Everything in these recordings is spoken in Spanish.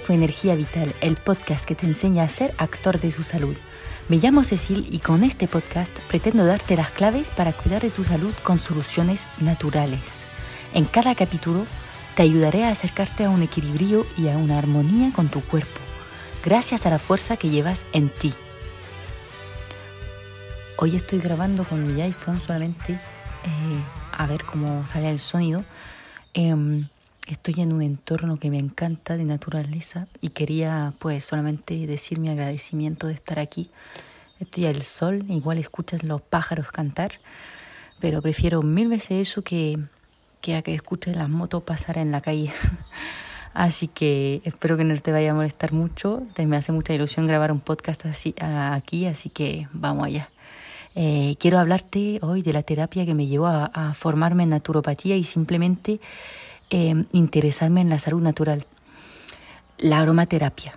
Tu energía vital, el podcast que te enseña a ser actor de su salud. Me llamo Cecil y con este podcast pretendo darte las claves para cuidar de tu salud con soluciones naturales. En cada capítulo te ayudaré a acercarte a un equilibrio y a una armonía con tu cuerpo, gracias a la fuerza que llevas en ti. Hoy estoy grabando con mi iPhone solamente eh, a ver cómo sale el sonido. Em, Estoy en un entorno que me encanta de naturaleza y quería pues solamente decir mi agradecimiento de estar aquí. Estoy al sol, igual escuchas los pájaros cantar, pero prefiero mil veces eso que, que a que escuches las motos pasar en la calle. así que espero que no te vaya a molestar mucho. Me hace mucha ilusión grabar un podcast así, aquí, así que vamos allá. Eh, quiero hablarte hoy de la terapia que me llevó a formarme en naturopatía y simplemente Em, interesarme en la salud natural, la aromaterapia.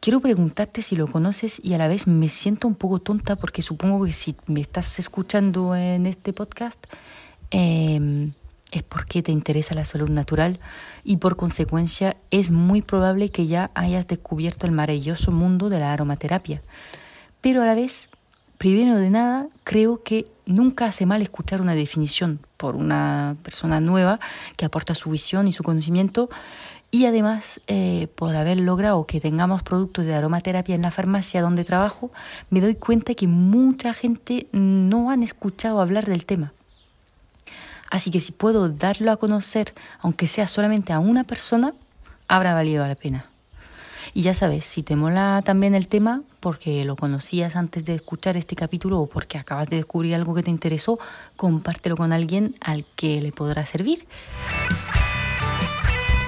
Quiero preguntarte si lo conoces y a la vez me siento un poco tonta porque supongo que si me estás escuchando en este podcast em, es porque te interesa la salud natural y por consecuencia es muy probable que ya hayas descubierto el maravilloso mundo de la aromaterapia. Pero a la vez Primero de nada, creo que nunca hace mal escuchar una definición por una persona nueva que aporta su visión y su conocimiento y además eh, por haber logrado que tengamos productos de aromaterapia en la farmacia donde trabajo, me doy cuenta que mucha gente no han escuchado hablar del tema. Así que si puedo darlo a conocer, aunque sea solamente a una persona, habrá valido la pena. Y ya sabes, si te mola también el tema, porque lo conocías antes de escuchar este capítulo o porque acabas de descubrir algo que te interesó, compártelo con alguien al que le podrá servir.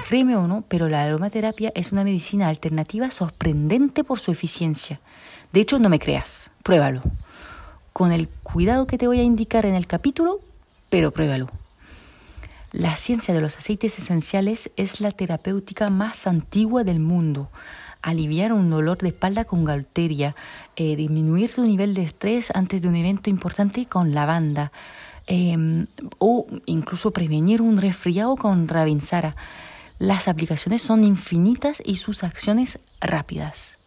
Créeme o no, pero la aromaterapia es una medicina alternativa sorprendente por su eficiencia. De hecho, no me creas, pruébalo. Con el cuidado que te voy a indicar en el capítulo, pero pruébalo. La ciencia de los aceites esenciales es la terapéutica más antigua del mundo. Aliviar un dolor de espalda con galteria, eh, disminuir su nivel de estrés antes de un evento importante con lavanda, em, o incluso prevenir un resfriado con ravinsara. Las aplicaciones son infinitas y sus acciones rápidas.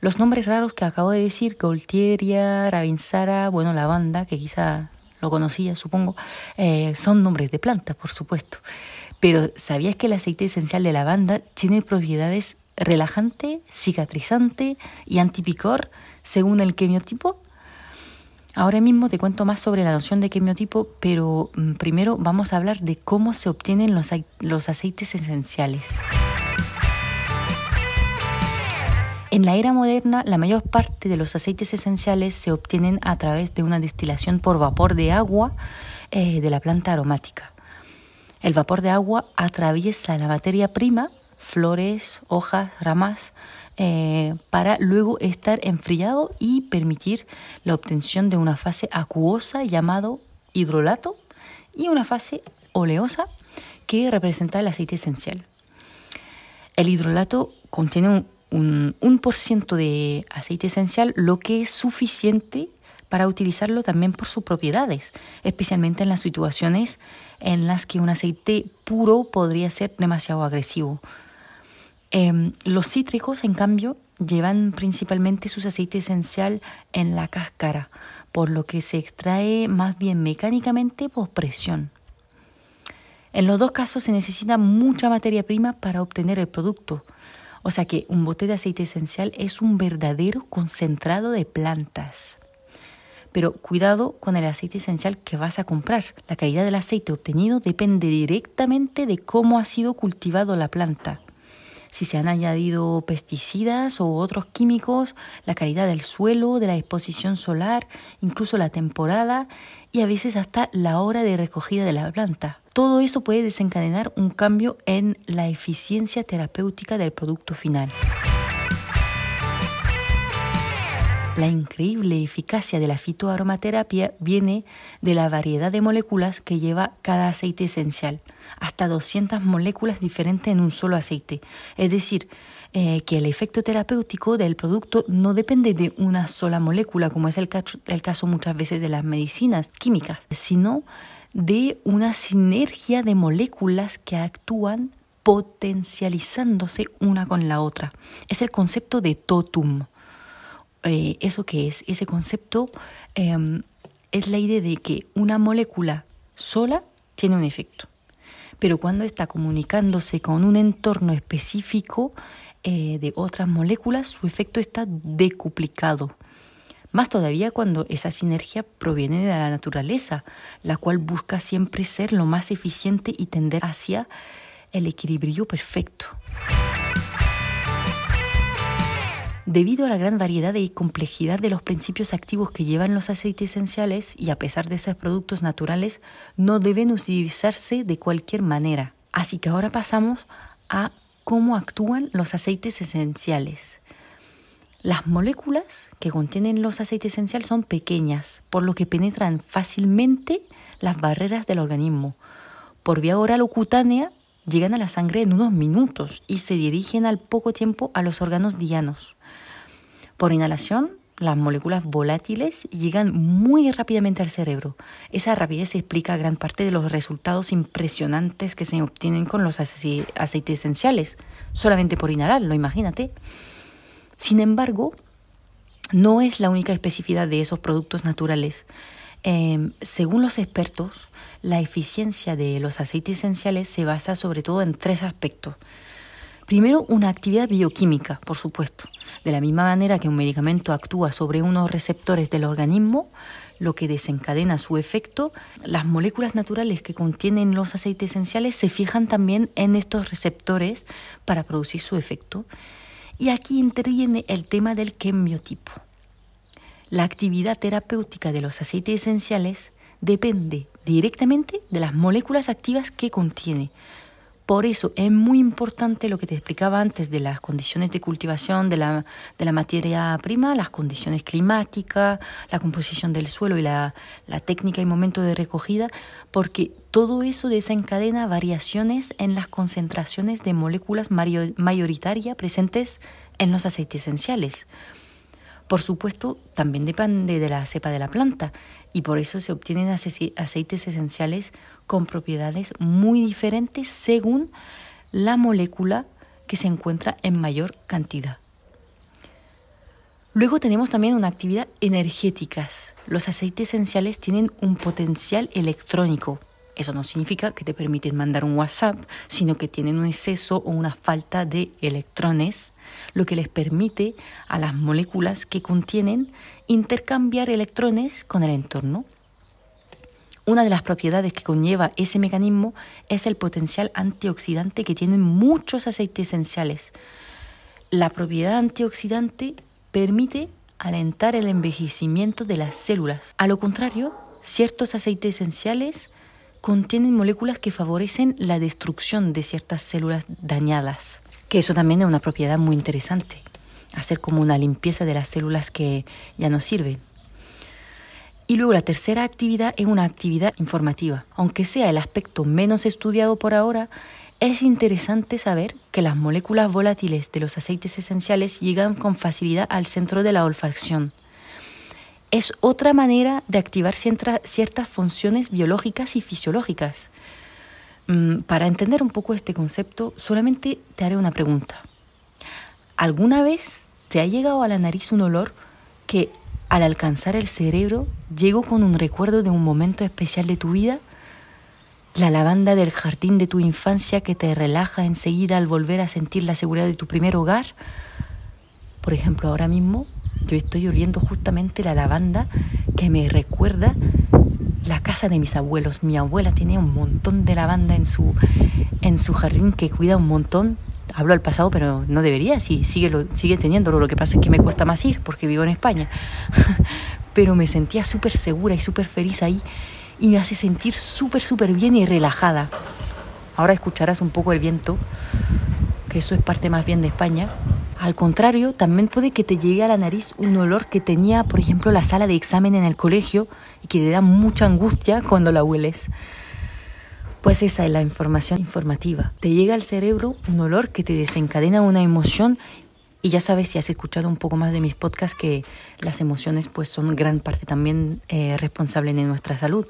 Los nombres raros que acabo de decir, Golteria, Ravinsara, bueno, lavanda, que quizá lo conocía, supongo, eh, son nombres de plantas, por supuesto. Pero ¿sabías que el aceite esencial de lavanda tiene propiedades relajante, cicatrizante y antipicor según el quimiotipo? Ahora mismo te cuento más sobre la noción de quimiotipo, pero mm, primero vamos a hablar de cómo se obtienen los, los aceites esenciales. En la era moderna, la mayor parte de los aceites esenciales se obtienen a través de una destilación por vapor de agua eh, de la planta aromática. El vapor de agua atraviesa la materia prima, flores, hojas, ramas, eh, para luego estar enfriado y permitir la obtención de una fase acuosa llamado hidrolato y una fase oleosa que representa el aceite esencial. El hidrolato contiene un un 1% de aceite esencial, lo que es suficiente para utilizarlo también por sus propiedades, especialmente en las situaciones en las que un aceite puro podría ser demasiado agresivo. Em, los cítricos, en cambio, llevan principalmente su aceite esencial en la cáscara, por lo que se extrae más bien mecánicamente por presión. En los dos casos se necesita mucha materia prima para obtener el producto, o sea que un bote de aceite esencial es un verdadero concentrado de plantas. Pero cuidado con el aceite esencial que vas a comprar. La calidad del aceite obtenido depende directamente de cómo ha sido cultivado la planta. Si se han añadido pesticidas o otros químicos, la calidad del suelo, de la exposición solar, incluso la temporada y a veces hasta la hora de recogida de la planta. Todo eso puede desencadenar un cambio en la eficiencia terapéutica del producto final. La increíble eficacia de la fitoaromaterapia viene de la variedad de moléculas que lleva cada aceite esencial, hasta 200 moléculas diferentes en un solo aceite. Es decir, eh, que el efecto terapéutico del producto no depende de una sola molécula, como es el el caso muchas veces de las medicinas químicas, sino de una sinergia de moléculas que actúan potencializándose una con la otra. Es el concepto de totum. Eh, ¿Eso qué es? Ese concepto em, es la idea de que una molécula sola tiene un efecto, pero cuando está comunicándose con un entorno específico eh, de otras moléculas, su efecto está decuplicado. Más todavía cuando esa sinergia proviene de la naturaleza, la cual busca siempre ser lo más eficiente y tender hacia el equilibrio perfecto. Debido a la gran variedad y complejidad de los principios activos que llevan los aceites esenciales y a pesar de ser productos naturales, no deben utilizarse de cualquier manera. Así que ahora pasamos a cómo actúan los aceites esenciales. Las moléculas que contienen los aceites esenciales son pequeñas, por lo que penetran fácilmente las barreras del organismo. Por vía oral o cutánea llegan a la sangre en unos minutos y se dirigen al poco tiempo a los órganos dianos. Por inhalación, las moléculas volátiles llegan muy rápidamente al cerebro. Esa rapidez explica gran parte de los resultados impresionantes que se obtienen con los aceites esenciales, solamente por inhalarlo, imagínate. Sin embargo, no es la única especificidad de esos productos naturales. Em, según los expertos, la eficiencia de los aceites esenciales se basa sobre todo en tres aspectos. Primero, una actividad bioquímica, por supuesto. De la misma manera que un medicamento actúa sobre unos receptores del organismo, lo que desencadena su efecto, las moléculas naturales que contienen los aceites esenciales se fijan también en estos receptores para producir su efecto. Y aquí interviene el tema del quimiotipo. La actividad terapéutica de los aceites esenciales depende directamente de las moléculas activas que contiene. Por eso es muy importante lo que te explicaba antes de las condiciones de cultivación de la, de la materia prima, las condiciones climáticas, la composición del suelo y la, la técnica y momento de recogida, porque todo eso desencadena variaciones en las concentraciones de moléculas mayoritarias presentes en los aceites esenciales. Por supuesto, también depende de la cepa de la planta y por eso se obtienen aceites esenciales con propiedades muy diferentes según la molécula que se encuentra en mayor cantidad. Luego tenemos también una actividad energética. Los aceites esenciales tienen un potencial electrónico eso no significa que te permiten mandar un WhatsApp, sino que tienen un exceso o una falta de electrones, lo que les permite a las moléculas que contienen intercambiar electrones con el entorno. Una de las propiedades que conlleva ese mecanismo es el potencial antioxidante que tienen muchos aceites esenciales. La propiedad antioxidante permite alentar el envejecimiento de las células. A lo contrario, ciertos aceites esenciales contienen moléculas que favorecen la destrucción de ciertas células dañadas, que eso también es una propiedad muy interesante, hacer como una limpieza de las células que ya no sirven. Y luego la tercera actividad es una actividad informativa. Aunque sea el aspecto menos estudiado por ahora, es interesante saber que las moléculas volátiles de los aceites esenciales llegan con facilidad al centro de la olfacción es otra manera de activar ciertas funciones biológicas y fisiológicas. Mm, para entender un poco este concepto, solamente te haré una pregunta. ¿Alguna vez te ha llegado a la nariz un olor que al alcanzar el cerebro llegó con un recuerdo de un momento especial de tu vida? La lavanda del jardín de tu infancia que te relaja enseguida al volver a sentir la seguridad de tu primer hogar. Por ejemplo, ahora mismo yo estoy oliendo justamente la lavanda que me recuerda la casa de mis abuelos. Mi abuela tiene un montón de lavanda en su, en su jardín que cuida un montón. Hablo al pasado, pero no debería, sí, sigue, lo, sigue teniéndolo. Lo que pasa es que me cuesta más ir porque vivo en España. pero me sentía súper segura y súper feliz ahí y me hace sentir súper, súper bien y relajada. Ahora escucharás un poco el viento, que eso es parte más bien de España, al contrario, también puede que te llegue a la nariz un olor que tenía, por ejemplo, la sala de examen en el colegio y que te da mucha angustia cuando la hueles. Pues esa es la información informativa. Te llega al cerebro un olor que te desencadena una emoción y ya sabes si has escuchado un poco más de mis podcasts que las emociones pues son gran parte también eh, responsable de nuestra salud.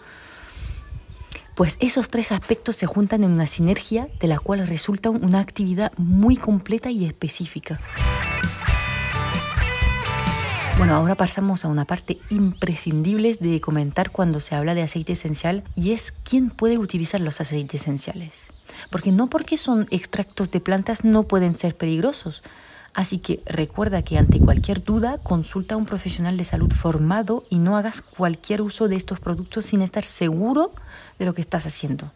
Pues esos tres aspectos se juntan en una sinergia de la cual resulta una actividad muy completa y específica. Bueno, ahora pasamos a una parte imprescindible de comentar cuando se habla de aceite esencial y es quién puede utilizar los aceites esenciales. Porque no porque son extractos de plantas no pueden ser peligrosos. Así que recuerda que ante cualquier duda consulta a un profesional de salud formado y no hagas cualquier uso de estos productos sin estar seguro de lo que estás haciendo.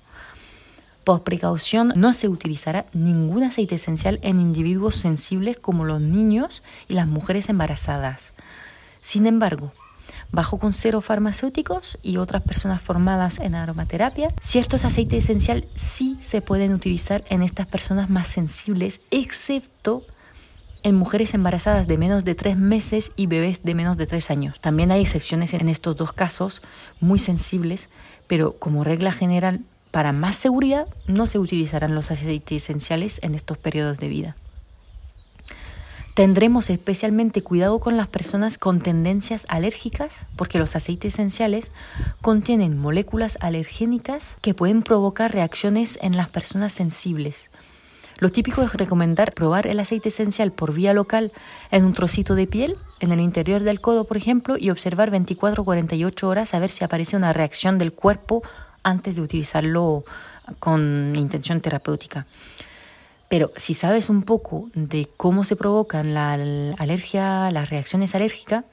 Por precaución, no se utilizará ningún aceite esencial en individuos sensibles como los niños y las mujeres embarazadas. Sin embargo, bajo consejo farmacéuticos y otras personas formadas en aromaterapia, ciertos aceites esenciales sí se pueden utilizar en estas personas más sensibles, excepto en mujeres embarazadas de menos de tres meses y bebés de menos de tres años. También hay excepciones en estos dos casos muy sensibles, pero como regla general, para más seguridad, no se utilizarán los aceites esenciales en estos periodos de vida. Tendremos especialmente cuidado con las personas con tendencias alérgicas porque los aceites esenciales contienen moléculas alergénicas que pueden provocar reacciones en las personas sensibles. Lo típico es recomendar probar el aceite esencial por vía local en un trocito de piel, en el interior del codo, por ejemplo, y observar 24 o 48 horas a ver si aparece una reacción del cuerpo antes de utilizarlo con intención terapéutica. Pero si sabes un poco de cómo se provocan la alergia, las reacciones alérgicas,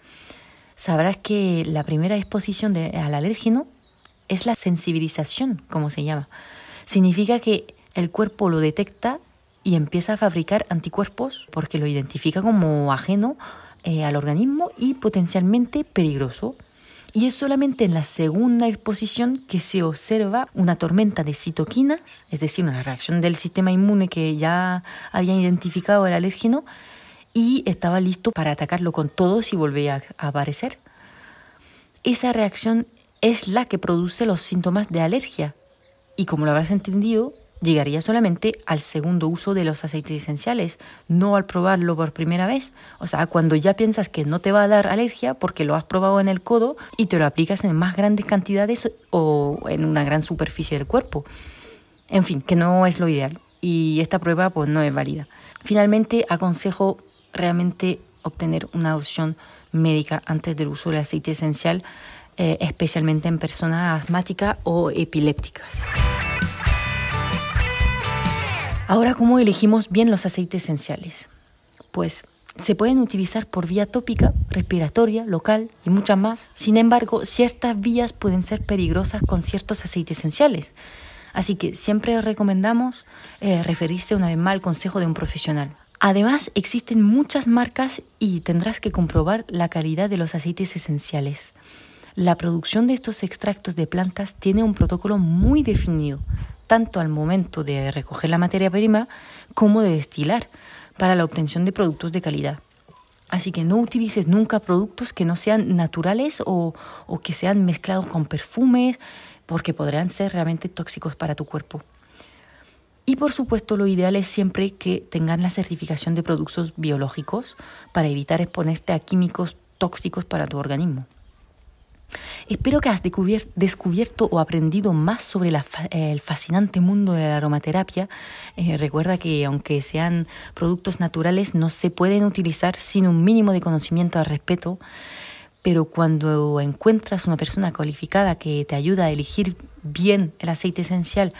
sabrás que la primera exposición al alérgeno es la sensibilización, como se llama. Significa que el cuerpo lo detecta y empieza a fabricar anticuerpos porque lo identifica como ajeno eh, al organismo y potencialmente peligroso y es solamente en la segunda exposición que se observa una tormenta de citoquinas, es decir, una reacción del sistema inmune que ya había identificado el alérgeno y estaba listo para atacarlo con todo si volvía a aparecer. Esa reacción es la que produce los síntomas de alergia y como lo habrás entendido, llegaría solamente al segundo uso de los aceites esenciales, no al probarlo por primera vez. O sea, cuando ya piensas que no te va a dar alergia porque lo has probado en el codo y te lo aplicas en más grandes cantidades o en una gran superficie del cuerpo. En fin, que no es lo ideal y esta prueba pues no es válida. Finalmente, aconsejo realmente obtener una opción médica antes del uso del aceite esencial, eh, especialmente en personas asmáticas o epilépticas. Ahora, ¿cómo elegimos bien los aceites esenciales? Pues se pueden utilizar por vía tópica, respiratoria, local y muchas más. Sin embargo, ciertas vías pueden ser peligrosas con ciertos aceites esenciales. Así que siempre recomendamos eh, referirse una vez más al consejo de un profesional. Además, existen muchas marcas y tendrás que comprobar la calidad de los aceites esenciales. La producción de estos extractos de plantas tiene un protocolo muy definido tanto al momento de recoger la materia prima como de destilar para la obtención de productos de calidad. Así que no utilices nunca productos que no sean naturales o, que sean mezclados con perfumes porque podrían ser realmente tóxicos para tu cuerpo. Y por supuesto lo ideal es siempre que tengan la certificación de productos biológicos para evitar exponerte a químicos tóxicos para tu organismo. Espero que has descubierto o aprendido más sobre el fascinante mundo de la aromaterapia. Eh, recuerda que aunque sean productos naturales, no se pueden utilizar sin un mínimo de conocimiento al respeto. Pero cuando encuentras una persona cualificada que te ayuda a elegir bien el aceite esencial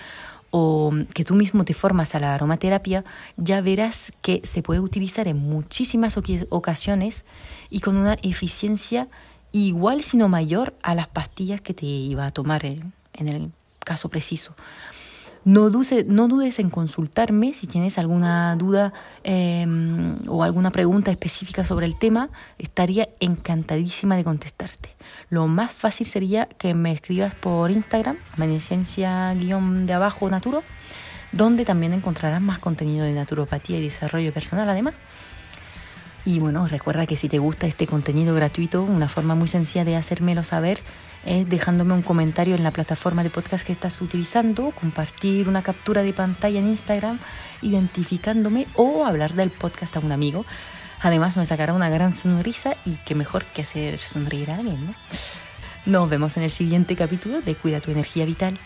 o que tú mismo te formas a la aromaterapia, ya verás que se puede utilizar en muchísimas ocasiones y con una eficiencia igual sino mayor a las pastillas que te iba a tomar en, el caso preciso. No, no, dudes en consultarme si tienes alguna duda em, o alguna pregunta específica sobre el tema. Estaría encantadísima de contestarte. Lo más fácil sería que me escribas por Instagram, de abajo naturo, donde también encontrarás más contenido de naturopatía y desarrollo personal además. Y bueno, recuerda que si te gusta este contenido gratuito, una forma muy sencilla de hacérmelo saber es dejándome un comentario en la plataforma de podcast que estás utilizando, compartir una captura de pantalla en Instagram, identificándome o hablar del podcast a un amigo. Además me sacará una gran sonrisa y qué mejor que hacer sonreír a alguien, ¿no? Nos vemos en el siguiente capítulo de Cuida tu energía vital.